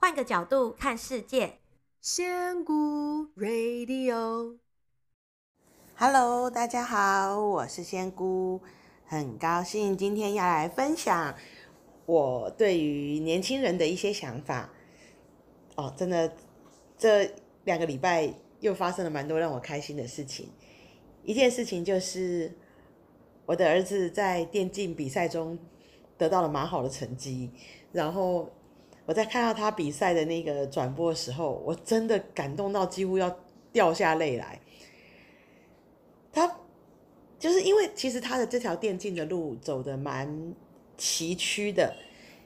换个角度看世界，仙姑 Radio，Hello，大家好，我是仙姑，很高兴今天要来分享我对于年轻人的一些想法。哦，真的，这两个礼拜又发生了蛮多让我开心的事情。一件事情就是我的儿子在电竞比赛中得到了蛮好的成绩，然后。我在看到他比赛的那个转播的时候，我真的感动到几乎要掉下泪来。他就是因为其实他的这条电竞的路走得蛮崎岖的，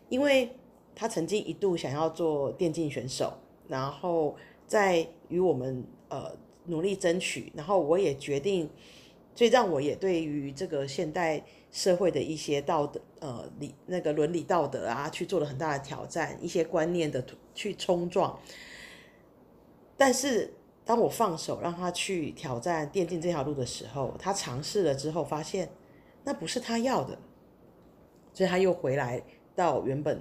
因为他曾经一度想要做电竞选手，然后在与我们呃努力争取，然后我也决定，所以让我也对于这个现代。社会的一些道德，呃，理那个伦理道德啊，去做了很大的挑战，一些观念的去冲撞。但是当我放手让他去挑战电竞这条路的时候，他尝试了之后，发现那不是他要的，所以他又回来到原本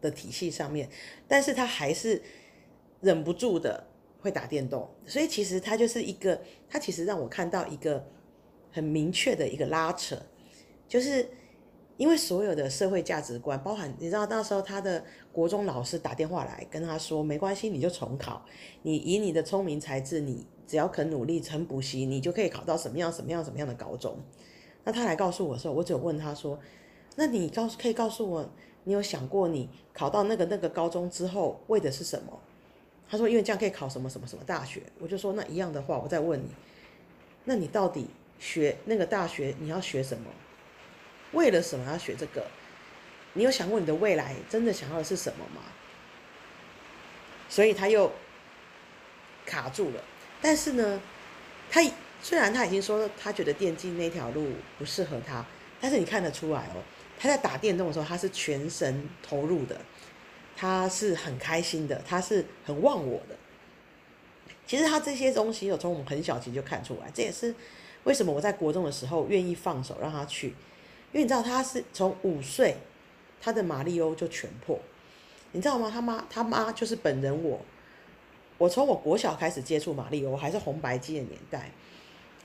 的体系上面。但是他还是忍不住的会打电动，所以其实他就是一个，他其实让我看到一个很明确的一个拉扯。就是因为所有的社会价值观，包含你知道那时候他的国中老师打电话来跟他说，没关系，你就重考，你以你的聪明才智，你只要肯努力，肯补习，你就可以考到什么样什么样什么样的高中。那他来告诉我的时候，我只有问他说，那你告诉可以告诉我，你有想过你考到那个那个高中之后为的是什么？他说因为这样可以考什么什么什么大学。我就说那一样的话，我再问你，那你到底学那个大学你要学什么？为了什么要学这个？你有想过你的未来真的想要的是什么吗？所以他又卡住了。但是呢，他虽然他已经说他觉得电竞那条路不适合他，但是你看得出来哦，他在打电动的时候他是全神投入的，他是很开心的，他是很忘我的。其实他这些东西有从我们很小其实就看出来，这也是为什么我在国中的时候愿意放手让他去。因为你知道他是从五岁，他的马里欧就全破，你知道吗？他妈他妈就是本人我，我从我国小开始接触马里欧，还是红白机的年代，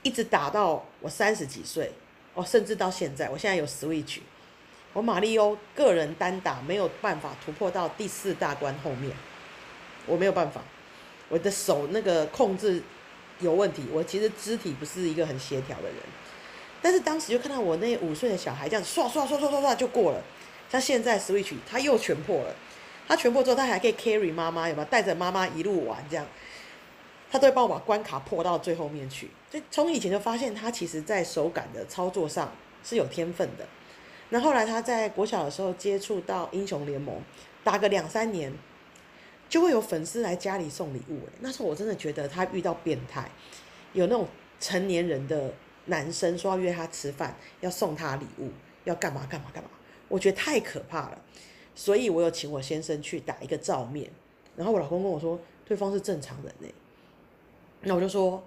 一直打到我三十几岁，哦，甚至到现在，我现在有 Switch，我马里欧个人单打没有办法突破到第四大关后面，我没有办法，我的手那个控制有问题，我其实肢体不是一个很协调的人。但是当时就看到我那五岁的小孩这样刷刷刷刷刷刷就过了，像现在 Switch 他又全破了，他全破之后他还可以 carry 妈妈，有没有带着妈妈一路玩这样？他都会帮我把关卡破到最后面去。所以从以前就发现他其实在手感的操作上是有天分的。那后来他在国小的时候接触到英雄联盟，打个两三年，就会有粉丝来家里送礼物。那时候我真的觉得他遇到变态，有那种成年人的。男生说要约他吃饭，要送他礼物，要干嘛干嘛干嘛，我觉得太可怕了，所以我有请我先生去打一个照面，然后我老公跟我说，对方是正常人呢，那我就说，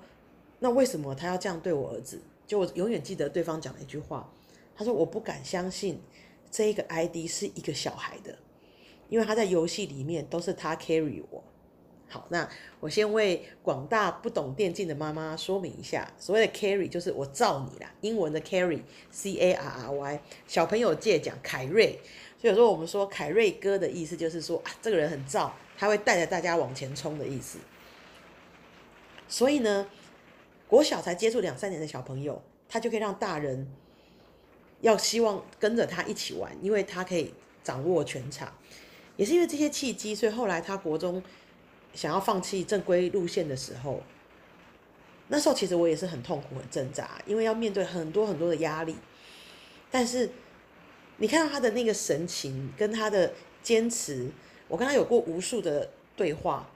那为什么他要这样对我儿子？就我永远记得对方讲了一句话，他说我不敢相信这一个 ID 是一个小孩的，因为他在游戏里面都是他 carry 我。好，那我先为广大不懂电竞的妈妈说明一下，所谓的 carry 就是我罩你啦，英文的 carry，C A R R Y，小朋友借讲凯瑞，所以有时候我们说凯瑞哥的意思就是说啊，这个人很罩，他会带着大家往前冲的意思。所以呢，国小才接触两三年的小朋友，他就可以让大人要希望跟着他一起玩，因为他可以掌握全场，也是因为这些契机，所以后来他国中。想要放弃正规路线的时候，那时候其实我也是很痛苦、很挣扎，因为要面对很多很多的压力。但是你看到他的那个神情跟他的坚持，我跟他有过无数的对话。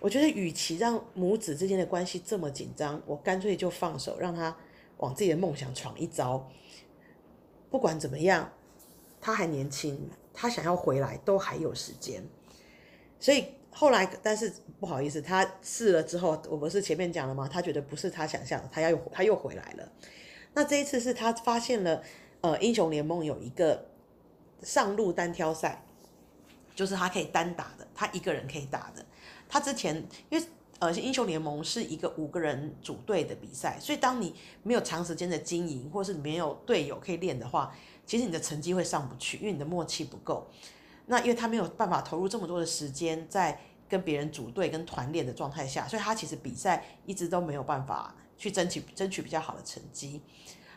我觉得，与其让母子之间的关系这么紧张，我干脆就放手，让他往自己的梦想闯一遭。不管怎么样，他还年轻，他想要回来都还有时间，所以。后来，但是不好意思，他试了之后，我不是前面讲了吗？他觉得不是他想象的，他要又他又回来了。那这一次是他发现了，呃，英雄联盟有一个上路单挑赛，就是他可以单打的，他一个人可以打的。他之前因为呃英雄联盟是一个五个人组队的比赛，所以当你没有长时间的经营，或是你没有队友可以练的话，其实你的成绩会上不去，因为你的默契不够。那因为他没有办法投入这么多的时间在跟别人组队跟团练的状态下，所以他其实比赛一直都没有办法去争取争取比较好的成绩。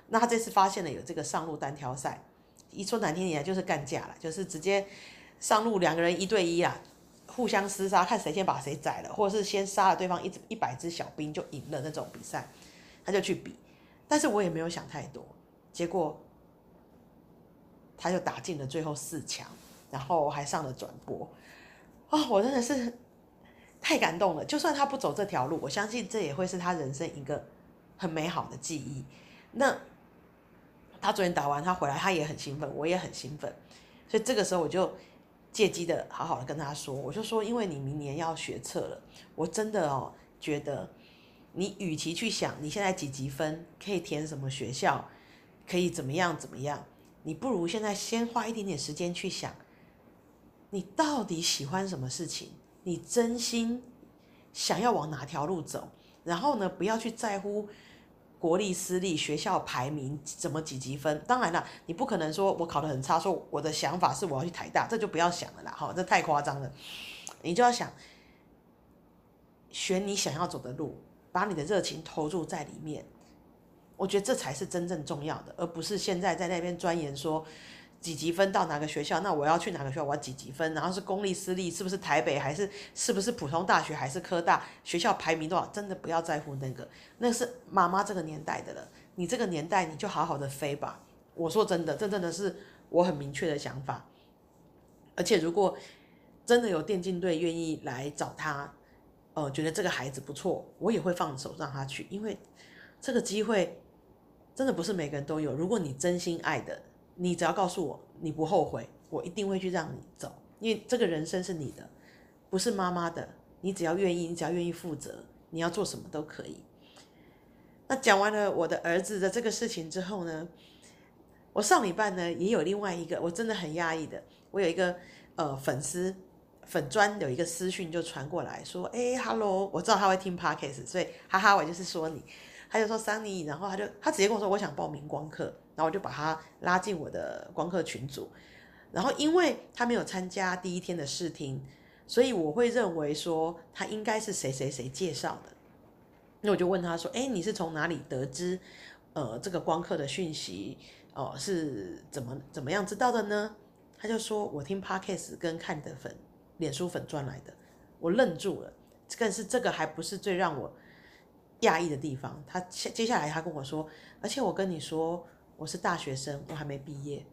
那他这次发现了有这个上路单挑赛，一说难听点就是干架了，就是直接上路两个人一对一啊，互相厮杀，看谁先把谁宰了，或者是先杀了对方一一百只小兵就赢了那种比赛，他就去比。但是我也没有想太多，结果他就打进了最后四强，然后还上了转播，啊、我真的是太感动了。就算他不走这条路，我相信这也会是他人生一个很美好的记忆。那。他昨天打完，他回来，他也很兴奋，我也很兴奋，所以这个时候我就借机的好好的跟他说，我就说，因为你明年要学测了，我真的哦觉得，你与其去想你现在几级分，可以填什么学校，可以怎么样怎么样，你不如现在先花一点点时间去想，你到底喜欢什么事情，你真心想要往哪条路走，然后呢，不要去在乎。国立私立学校排名怎么几级分？当然了，你不可能说我考得很差，说我的想法是我要去台大，这就不要想了啦，哈，这太夸张了。你就要想，选你想要走的路，把你的热情投入在里面。我觉得这才是真正重要的，而不是现在在那边钻研说。几级分到哪个学校？那我要去哪个学校？我要几级分？然后是公立私立，是不是台北？还是是不是普通大学？还是科大？学校排名多少？真的不要在乎那个，那是妈妈这个年代的了。你这个年代，你就好好的飞吧。我说真的，这真的是我很明确的想法。而且如果真的有电竞队愿意来找他，呃，觉得这个孩子不错，我也会放手让他去，因为这个机会真的不是每个人都有。如果你真心爱的。你只要告诉我你不后悔，我一定会去让你走，因为这个人生是你的，不是妈妈的。你只要愿意，你只要愿意负责，你要做什么都可以。那讲完了我的儿子的这个事情之后呢，我上礼拜呢也有另外一个我真的很压抑的，我有一个呃粉丝粉专有一个私讯就传过来说，哎，Hello，我知道他会听 Podcast，所以哈哈，我就是说你。他就说 Sunny，然后他就他直接跟我说，我想报名光课，然后我就把他拉进我的光课群组。然后因为他没有参加第一天的试听，所以我会认为说他应该是谁谁谁介绍的。那我就问他说：“哎，你是从哪里得知呃这个光课的讯息？哦、是怎么怎么样知道的呢？”他就说：“我听 Podcast 跟看的粉脸书粉专来的。”我愣住了，更是这个还不是最让我。讶异的地方，他接下来他跟我说，而且我跟你说，我是大学生，我还没毕业。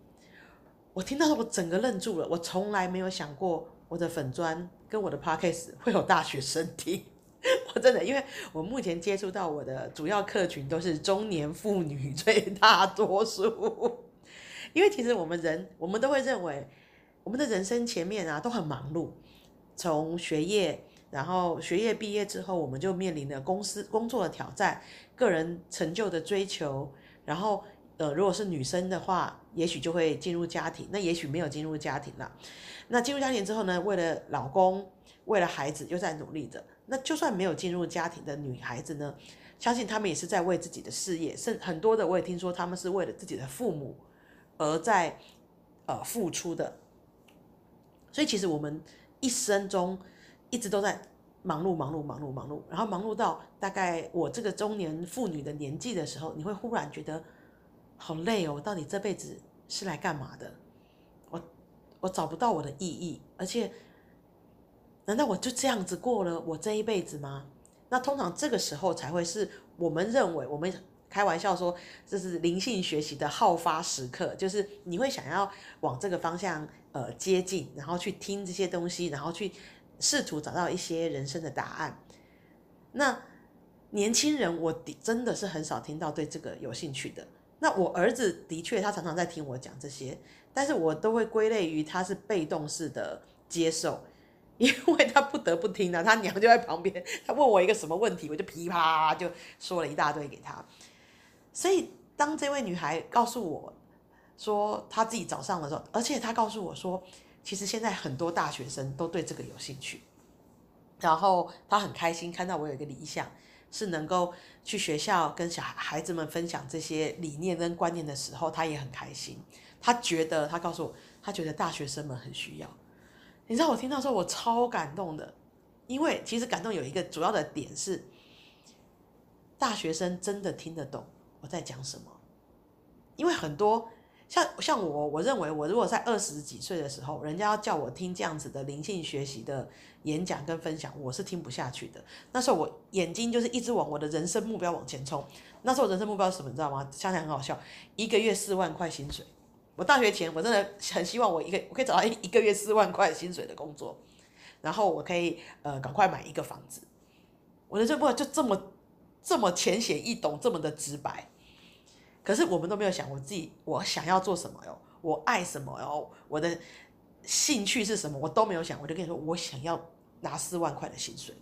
我听到了，我整个愣住了。我从来没有想过我的粉专跟我的 podcast 会有大学生听。我真的，因为我目前接触到我的主要客群都是中年妇女，最大多数。因为其实我们人，我们都会认为，我们的人生前面啊都很忙碌，从学业。然后学业毕业之后，我们就面临了公司工作的挑战，个人成就的追求。然后，呃，如果是女生的话，也许就会进入家庭，那也许没有进入家庭了。那进入家庭之后呢，为了老公，为了孩子，又在努力着。那就算没有进入家庭的女孩子呢，相信她们也是在为自己的事业，甚很多的我也听说她们是为了自己的父母而在呃付出的。所以其实我们一生中。一直都在忙碌、忙碌、忙碌、忙碌，然后忙碌到大概我这个中年妇女的年纪的时候，你会忽然觉得好累哦！我到底这辈子是来干嘛的？我我找不到我的意义，而且难道我就这样子过了我这一辈子吗？那通常这个时候才会是我们认为我们开玩笑说这是灵性学习的好发时刻，就是你会想要往这个方向呃接近，然后去听这些东西，然后去。试图找到一些人生的答案。那年轻人，我的真的是很少听到对这个有兴趣的。那我儿子的确，他常常在听我讲这些，但是我都会归类于他是被动式的接受，因为他不得不听啊。他娘就在旁边，他问我一个什么问题，我就噼啪就说了一大堆给他。所以当这位女孩告诉我说她自己找上的时候，而且她告诉我说。其实现在很多大学生都对这个有兴趣，然后他很开心看到我有一个理想，是能够去学校跟小孩子们分享这些理念跟观念的时候，他也很开心。他觉得，他告诉我，他觉得大学生们很需要。你知道我听到说，我超感动的，因为其实感动有一个主要的点是，大学生真的听得懂我在讲什么，因为很多。像像我，我认为我如果在二十几岁的时候，人家要叫我听这样子的灵性学习的演讲跟分享，我是听不下去的。那时候我眼睛就是一直往我的人生目标往前冲。那时候人生目标是什么？你知道吗？想想很好笑，一个月四万块薪水。我大学前我真的很希望我一个我可以找到一一个月四万块薪水的工作，然后我可以呃赶快买一个房子。我的这部就这么这么浅显易懂，这么的直白。可是我们都没有想我自己，我想要做什么哟？我爱什么哟？我的兴趣是什么？我都没有想，我就跟你说，我想要拿四万块的薪水。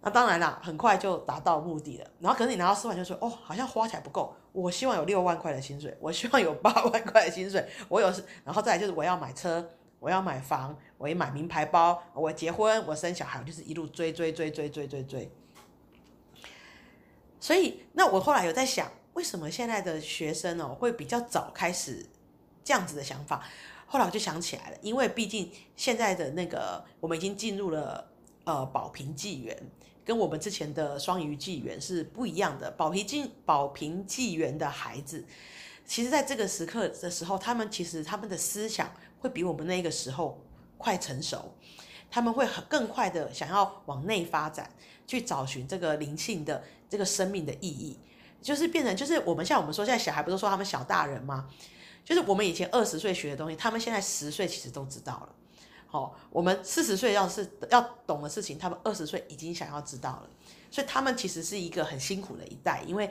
那当然啦，很快就达到目的了。然后可是你拿到四万，就说哦，好像花起来不够。我希望有六万块的薪水，我希望有八万块的薪水。我有，然后再来就是我要买车，我要买房，我要买名牌包，我结婚，我生小孩，我就是一路追追追追追追追。所以，那我后来有在想。为什么现在的学生哦会比较早开始这样子的想法？后来我就想起来了，因为毕竟现在的那个我们已经进入了呃宝瓶纪元，跟我们之前的双鱼纪元是不一样的。宝瓶纪宝瓶纪元的孩子，其实在这个时刻的时候，他们其实他们的思想会比我们那个时候快成熟，他们会很更快的想要往内发展，去找寻这个灵性的这个生命的意义。就是变成，就是我们像我们说，现在小孩不都说他们小大人吗？就是我们以前二十岁学的东西，他们现在十岁其实都知道了。好，我们四十岁要是要懂的事情，他们二十岁已经想要知道了。所以他们其实是一个很辛苦的一代，因为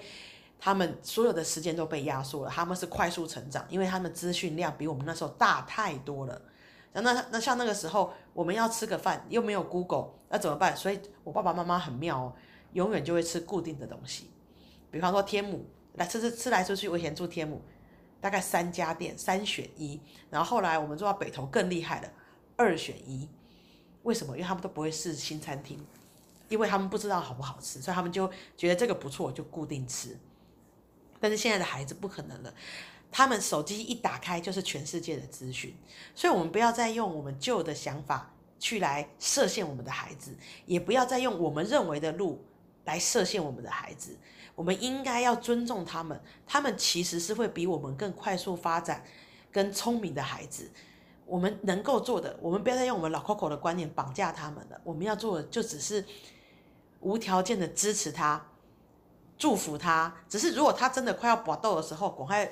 他们所有的时间都被压缩了，他们是快速成长，因为他们资讯量比我们那时候大太多了。那那那像那个时候，我们要吃个饭又没有 Google，那怎么办？所以我爸爸妈妈很妙哦，永远就会吃固定的东西。比方说天母来吃吃吃来吃去，我以前住天母，大概三家店三选一，然后后来我们做到北投更厉害了，二选一。为什么？因为他们都不会试新餐厅，因为他们不知道好不好吃，所以他们就觉得这个不错，就固定吃。但是现在的孩子不可能了，他们手机一打开就是全世界的资讯，所以我们不要再用我们旧的想法去来设限我们的孩子，也不要再用我们认为的路来设限我们的孩子。我们应该要尊重他们，他们其实是会比我们更快速发展、更聪明的孩子。我们能够做的，我们不要再用我们老 Coco 的观念绑架他们了。我们要做的就只是无条件的支持他、祝福他。只是如果他真的快要搏斗的时候，赶快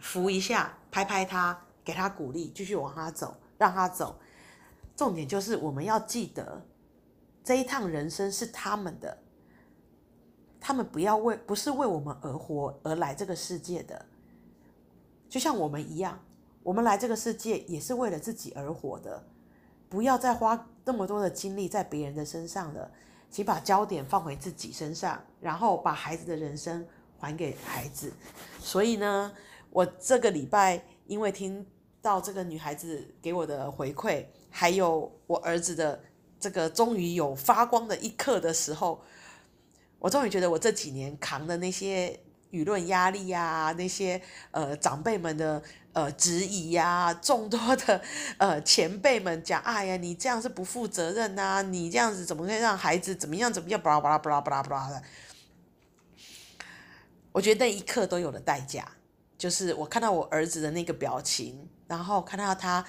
扶一下、拍拍他，给他鼓励，继续往他走，让他走。重点就是我们要记得，这一趟人生是他们的。他们不要为，不是为我们而活而来这个世界的，就像我们一样，我们来这个世界也是为了自己而活的。不要再花那么多的精力在别人的身上了，请把焦点放回自己身上，然后把孩子的人生还给孩子。所以呢，我这个礼拜因为听到这个女孩子给我的回馈，还有我儿子的这个终于有发光的一刻的时候。我终于觉得，我这几年扛的那些舆论压力呀、啊，那些呃长辈们的呃质疑呀、啊，众多的呃前辈们讲，哎呀，你这样是不负责任呐、你这样子怎么会让孩子怎么样怎么样，巴拉巴拉巴拉巴拉巴拉的。我觉得那一刻都有了代价，就是我看到我儿子的那个表情，然后看到他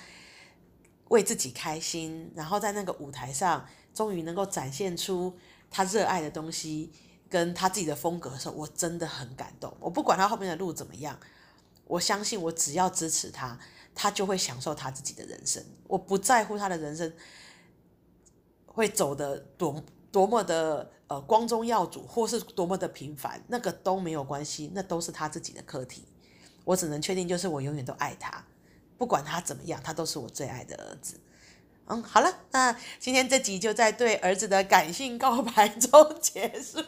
为自己开心，然后在那个舞台上终于能够展现出。他热爱的东西跟他自己的风格的时候，我真的很感动。我不管他后面的路怎么样，我相信我只要支持他，他就会享受他自己的人生。我不在乎他的人生会走得多多么的呃光宗耀祖，或是多么的平凡，那个都没有关系，那都是他自己的课题。我只能确定就是我永远都爱他，不管他怎么样，他都是我最爱的儿子。嗯，好了，那今天这集就在对儿子的感性告白中结束。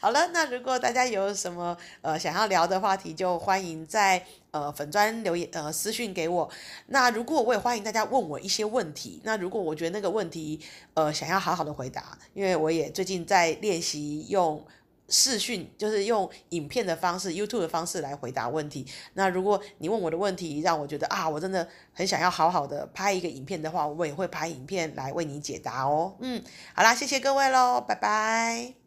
好了，那如果大家有什么呃想要聊的话题，就欢迎在呃粉专留言呃私讯给我。那如果我也欢迎大家问我一些问题。那如果我觉得那个问题呃想要好好的回答，因为我也最近在练习用。视讯就是用影片的方式，YouTube 的方式来回答问题。那如果你问我的问题让我觉得啊，我真的很想要好好的拍一个影片的话，我也会拍影片来为你解答哦。嗯，好啦，谢谢各位喽，拜拜。